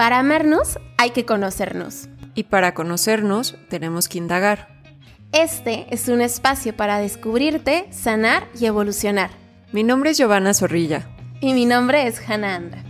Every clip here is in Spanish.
Para amarnos hay que conocernos. Y para conocernos tenemos que indagar. Este es un espacio para descubrirte, sanar y evolucionar. Mi nombre es Giovanna Zorrilla. Y mi nombre es Hannah Andra.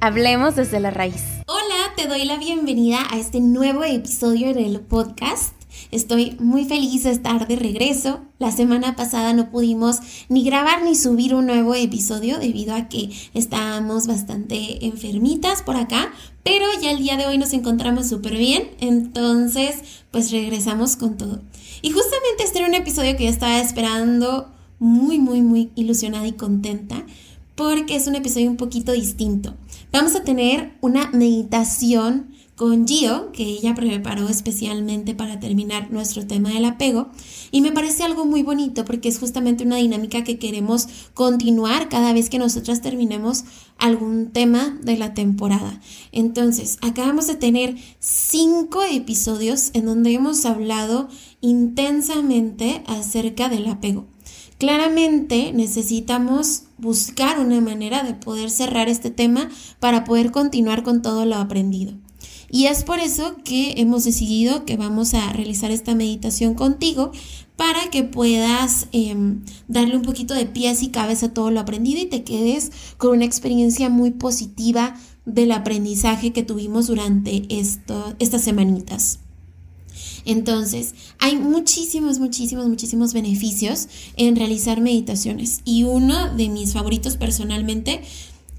Hablemos desde la raíz. Hola, te doy la bienvenida a este nuevo episodio del podcast. Estoy muy feliz de estar de regreso. La semana pasada no pudimos ni grabar ni subir un nuevo episodio debido a que estábamos bastante enfermitas por acá, pero ya el día de hoy nos encontramos súper bien, entonces pues regresamos con todo. Y justamente este era un episodio que yo estaba esperando muy, muy, muy ilusionada y contenta porque es un episodio un poquito distinto. Vamos a tener una meditación con Gio, que ella preparó especialmente para terminar nuestro tema del apego. Y me parece algo muy bonito porque es justamente una dinámica que queremos continuar cada vez que nosotras terminemos algún tema de la temporada. Entonces, acabamos de tener cinco episodios en donde hemos hablado intensamente acerca del apego. Claramente necesitamos buscar una manera de poder cerrar este tema para poder continuar con todo lo aprendido. Y es por eso que hemos decidido que vamos a realizar esta meditación contigo para que puedas em, darle un poquito de pies y cabeza a todo lo aprendido y te quedes con una experiencia muy positiva del aprendizaje que tuvimos durante esto, estas semanitas. Entonces, hay muchísimos, muchísimos, muchísimos beneficios en realizar meditaciones y uno de mis favoritos personalmente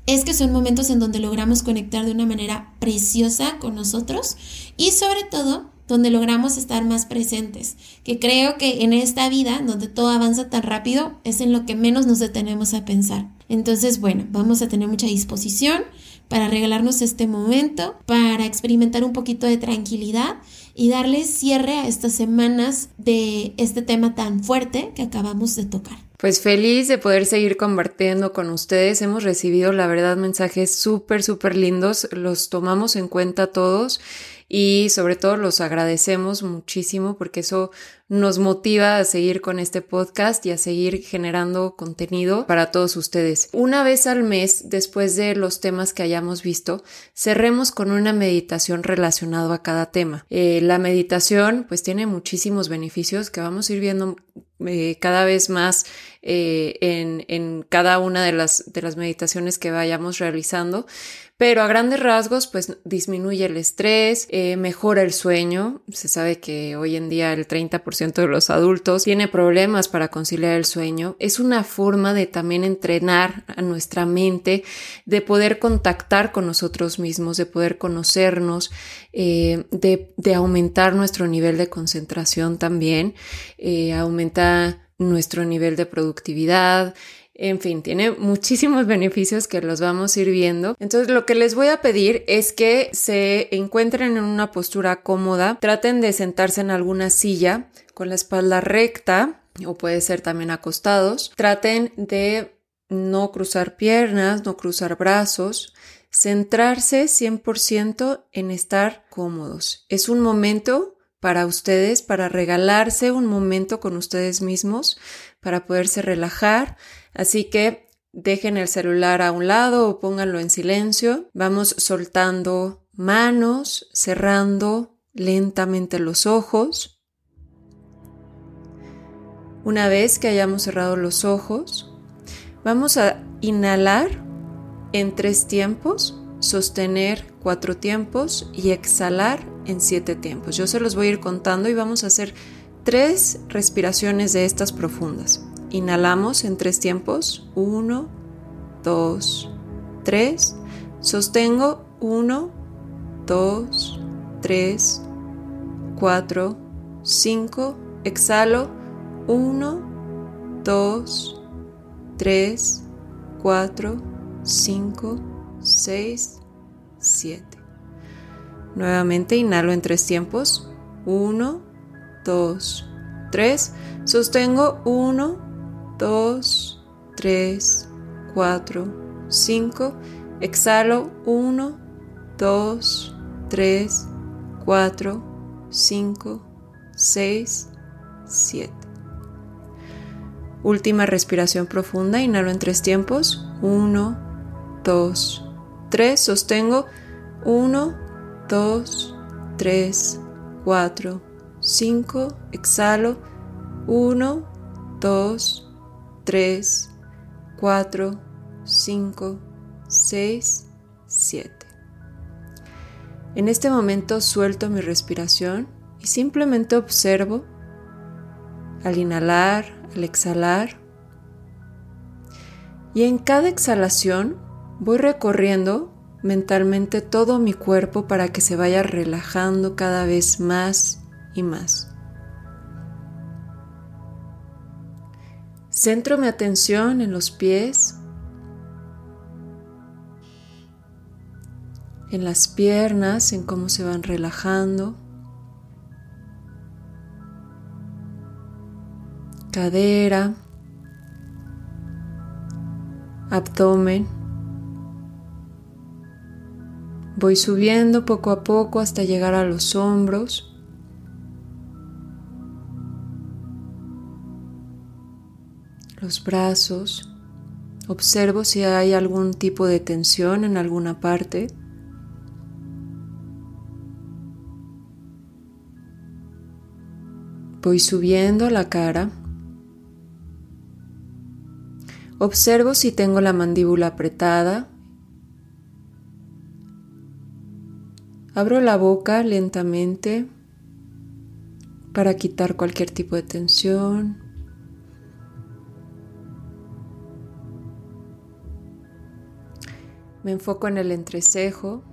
es que son momentos en donde logramos conectar de una manera preciosa con nosotros y sobre todo donde logramos estar más presentes, que creo que en esta vida donde todo avanza tan rápido es en lo que menos nos detenemos a pensar. Entonces, bueno, vamos a tener mucha disposición para regalarnos este momento, para experimentar un poquito de tranquilidad y darle cierre a estas semanas de este tema tan fuerte que acabamos de tocar. Pues feliz de poder seguir compartiendo con ustedes. Hemos recibido, la verdad, mensajes súper, súper lindos. Los tomamos en cuenta todos y sobre todo los agradecemos muchísimo porque eso nos motiva a seguir con este podcast y a seguir generando contenido para todos ustedes. Una vez al mes, después de los temas que hayamos visto, cerremos con una meditación relacionada a cada tema. Eh, la meditación pues tiene muchísimos beneficios que vamos a ir viendo eh, cada vez más eh, en, en, cada una de las, de las meditaciones que vayamos realizando, pero a grandes rasgos, pues disminuye el estrés, eh, mejora el sueño. Se sabe que hoy en día el 30% de los adultos tiene problemas para conciliar el sueño. Es una forma de también entrenar a nuestra mente, de poder contactar con nosotros mismos, de poder conocernos, eh, de, de, aumentar nuestro nivel de concentración también, eh, aumenta nuestro nivel de productividad, en fin, tiene muchísimos beneficios que los vamos a ir viendo. Entonces, lo que les voy a pedir es que se encuentren en una postura cómoda, traten de sentarse en alguna silla con la espalda recta o puede ser también acostados. Traten de no cruzar piernas, no cruzar brazos, centrarse 100% en estar cómodos. Es un momento para ustedes, para regalarse un momento con ustedes mismos, para poderse relajar, Así que dejen el celular a un lado o pónganlo en silencio. Vamos soltando manos, cerrando lentamente los ojos. Una vez que hayamos cerrado los ojos, vamos a inhalar en tres tiempos, sostener cuatro tiempos y exhalar en siete tiempos. Yo se los voy a ir contando y vamos a hacer tres respiraciones de estas profundas. Inhalamos en tres tiempos. Uno, dos, tres. Sostengo. Uno, dos, tres, cuatro, cinco. Exhalo. Uno, dos, tres, cuatro, cinco, seis, siete. Nuevamente inhalo en tres tiempos. Uno, dos, tres. Sostengo. Uno, 2, 3, 4, 5. Exhalo 1, 2, 3, 4, 5, 6, 7. Última respiración profunda. Inhalo en tres tiempos. 1, 2, 3. Sostengo. 1, 2, 3, 4, 5. Exhalo. 1, 2, 3, 4, 5, 6, 7. En este momento suelto mi respiración y simplemente observo al inhalar, al exhalar. Y en cada exhalación voy recorriendo mentalmente todo mi cuerpo para que se vaya relajando cada vez más y más. Centro mi atención en los pies, en las piernas, en cómo se van relajando. Cadera, abdomen. Voy subiendo poco a poco hasta llegar a los hombros. Los brazos. Observo si hay algún tipo de tensión en alguna parte. Voy subiendo la cara. Observo si tengo la mandíbula apretada. Abro la boca lentamente para quitar cualquier tipo de tensión. Me enfoco en el entrecejo.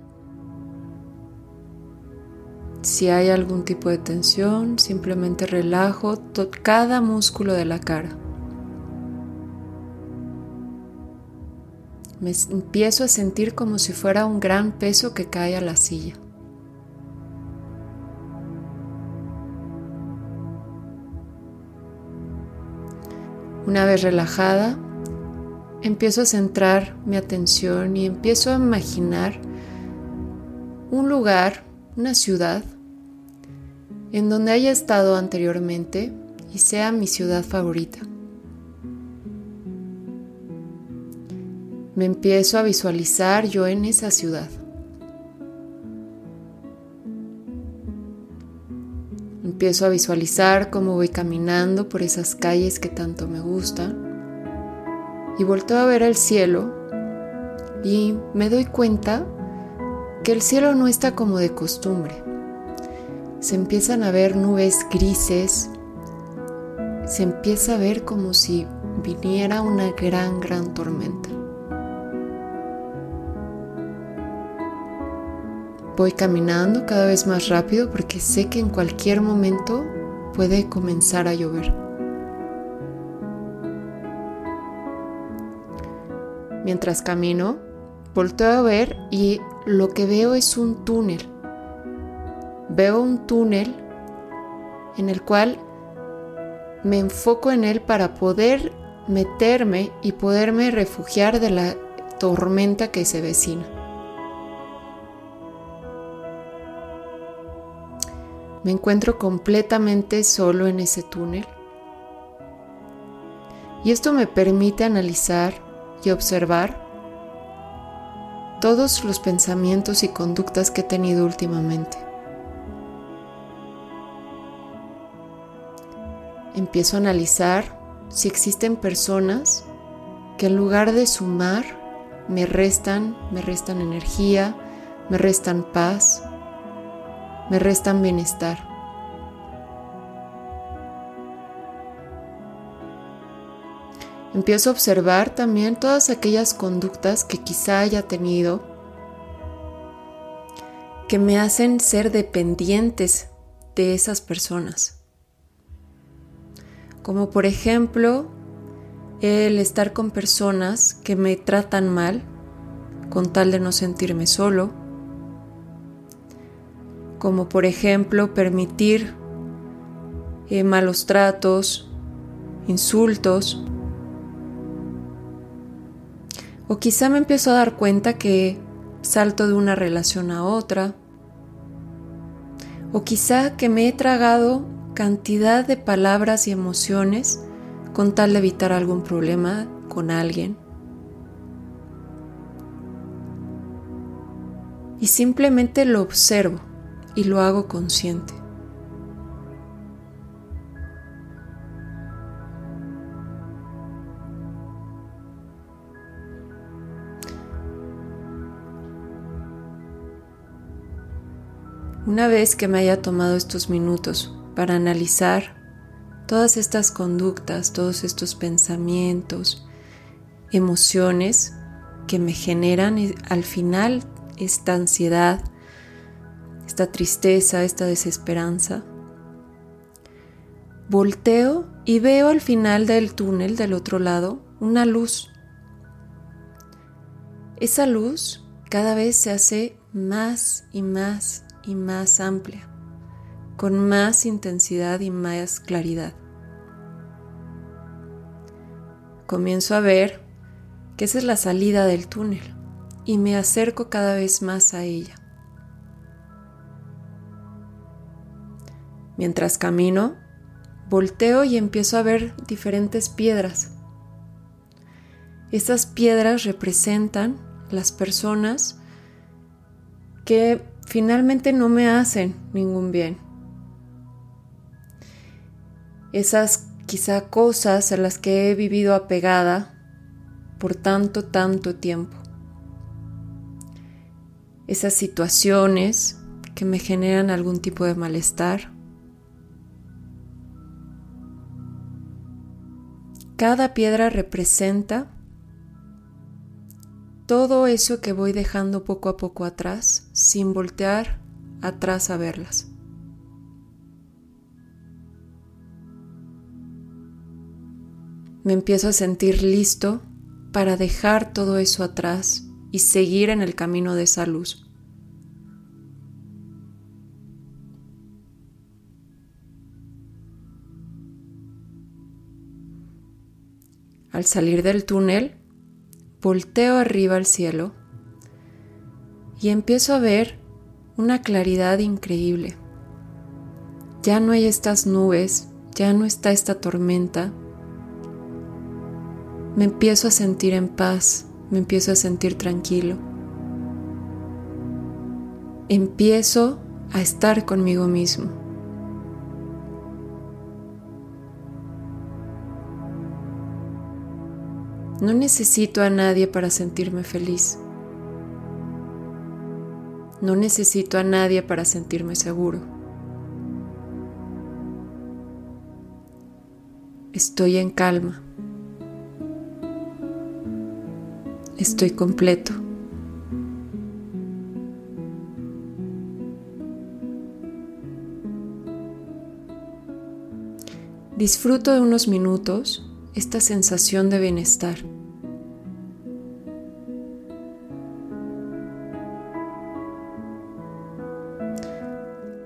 Si hay algún tipo de tensión, simplemente relajo cada músculo de la cara. Me empiezo a sentir como si fuera un gran peso que cae a la silla. Una vez relajada, empiezo a centrar mi atención y empiezo a imaginar un lugar una ciudad en donde haya estado anteriormente y sea mi ciudad favorita. Me empiezo a visualizar yo en esa ciudad. Empiezo a visualizar cómo voy caminando por esas calles que tanto me gustan. Y volteo a ver el cielo y me doy cuenta que el cielo no está como de costumbre. Se empiezan a ver nubes grises, se empieza a ver como si viniera una gran, gran tormenta. Voy caminando cada vez más rápido porque sé que en cualquier momento puede comenzar a llover. Mientras camino, volteo a ver y lo que veo es un túnel. Veo un túnel en el cual me enfoco en él para poder meterme y poderme refugiar de la tormenta que se vecina. Me encuentro completamente solo en ese túnel y esto me permite analizar y observar todos los pensamientos y conductas que he tenido últimamente. Empiezo a analizar si existen personas que en lugar de sumar me restan, me restan energía, me restan paz, me restan bienestar. Empiezo a observar también todas aquellas conductas que quizá haya tenido que me hacen ser dependientes de esas personas. Como por ejemplo el estar con personas que me tratan mal con tal de no sentirme solo. Como por ejemplo permitir eh, malos tratos, insultos o quizá me empiezo a dar cuenta que salto de una relación a otra. O quizá que me he tragado cantidad de palabras y emociones con tal de evitar algún problema con alguien. y simplemente lo observo y lo hago consciente. Una vez que me haya tomado estos minutos para analizar todas estas conductas, todos estos pensamientos, emociones que me generan al final esta ansiedad, esta tristeza, esta desesperanza, volteo y veo al final del túnel del otro lado una luz. Esa luz cada vez se hace más y más y más amplia, con más intensidad y más claridad. Comienzo a ver que esa es la salida del túnel y me acerco cada vez más a ella. Mientras camino, volteo y empiezo a ver diferentes piedras. Esas piedras representan las personas que finalmente no me hacen ningún bien. Esas quizá cosas a las que he vivido apegada por tanto, tanto tiempo. Esas situaciones que me generan algún tipo de malestar. Cada piedra representa todo eso que voy dejando poco a poco atrás sin voltear atrás a verlas. Me empiezo a sentir listo para dejar todo eso atrás y seguir en el camino de esa luz. Al salir del túnel, volteo arriba al cielo y empiezo a ver una claridad increíble. Ya no hay estas nubes, ya no está esta tormenta. Me empiezo a sentir en paz, me empiezo a sentir tranquilo. Empiezo a estar conmigo mismo. No necesito a nadie para sentirme feliz. No necesito a nadie para sentirme seguro. Estoy en calma. Estoy completo. Disfruto de unos minutos esta sensación de bienestar.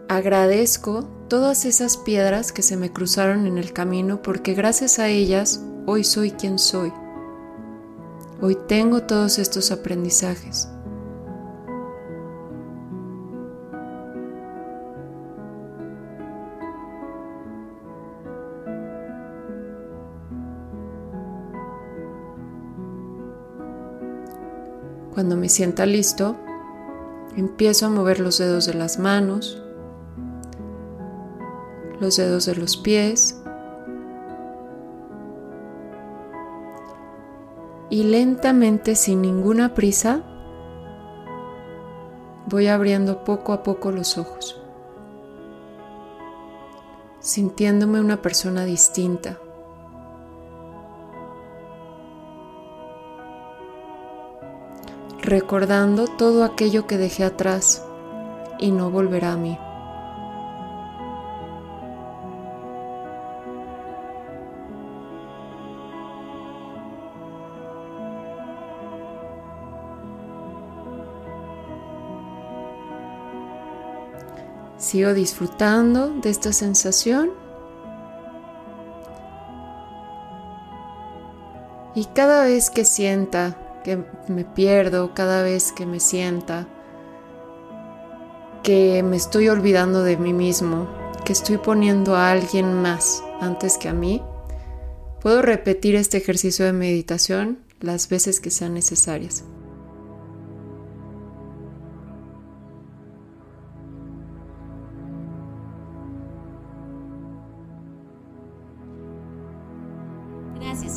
Agradezco todas esas piedras que se me cruzaron en el camino porque gracias a ellas hoy soy quien soy. Hoy tengo todos estos aprendizajes. Cuando me sienta listo, empiezo a mover los dedos de las manos, los dedos de los pies y lentamente, sin ninguna prisa, voy abriendo poco a poco los ojos, sintiéndome una persona distinta. Recordando todo aquello que dejé atrás y no volverá a mí. Sigo disfrutando de esta sensación. Y cada vez que sienta que me pierdo, cada vez que me sienta que me estoy olvidando de mí mismo, que estoy poniendo a alguien más antes que a mí, puedo repetir este ejercicio de meditación las veces que sean necesarias.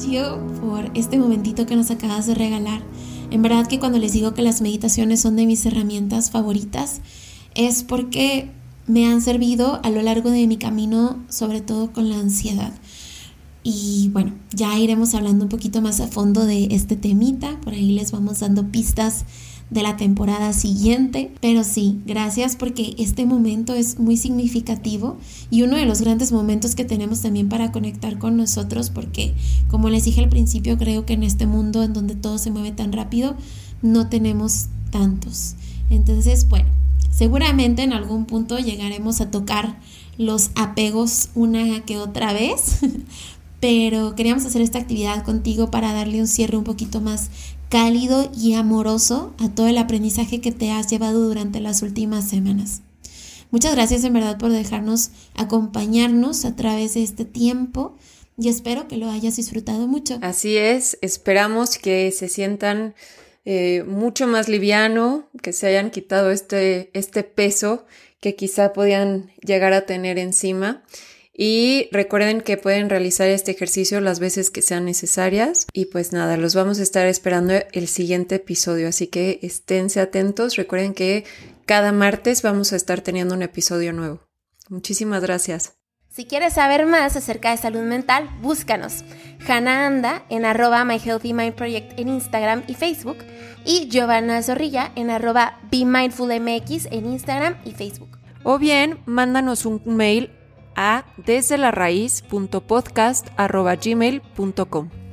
Por este momentito que nos acabas de regalar. En verdad que cuando les digo que las meditaciones son de mis herramientas favoritas, es porque me han servido a lo largo de mi camino, sobre todo con la ansiedad. Y bueno, ya iremos hablando un poquito más a fondo de este temita, por ahí les vamos dando pistas de la temporada siguiente. Pero sí, gracias porque este momento es muy significativo y uno de los grandes momentos que tenemos también para conectar con nosotros porque, como les dije al principio, creo que en este mundo en donde todo se mueve tan rápido, no tenemos tantos. Entonces, bueno, seguramente en algún punto llegaremos a tocar los apegos una que otra vez, pero queríamos hacer esta actividad contigo para darle un cierre un poquito más cálido y amoroso a todo el aprendizaje que te has llevado durante las últimas semanas. Muchas gracias en verdad por dejarnos acompañarnos a través de este tiempo y espero que lo hayas disfrutado mucho. Así es, esperamos que se sientan eh, mucho más liviano, que se hayan quitado este, este peso que quizá podían llegar a tener encima y recuerden que pueden realizar este ejercicio las veces que sean necesarias. Y pues nada, los vamos a estar esperando el siguiente episodio. Así que esténse atentos. Recuerden que cada martes vamos a estar teniendo un episodio nuevo. Muchísimas gracias. Si quieres saber más acerca de salud mental, búscanos. Hannah Anda en arroba My Healthy Mind Project en Instagram y Facebook. Y Giovanna Zorrilla en arroba Be Mindful MX en Instagram y Facebook. O bien, mándanos un mail a desde la raíz.podcast.gmail.com.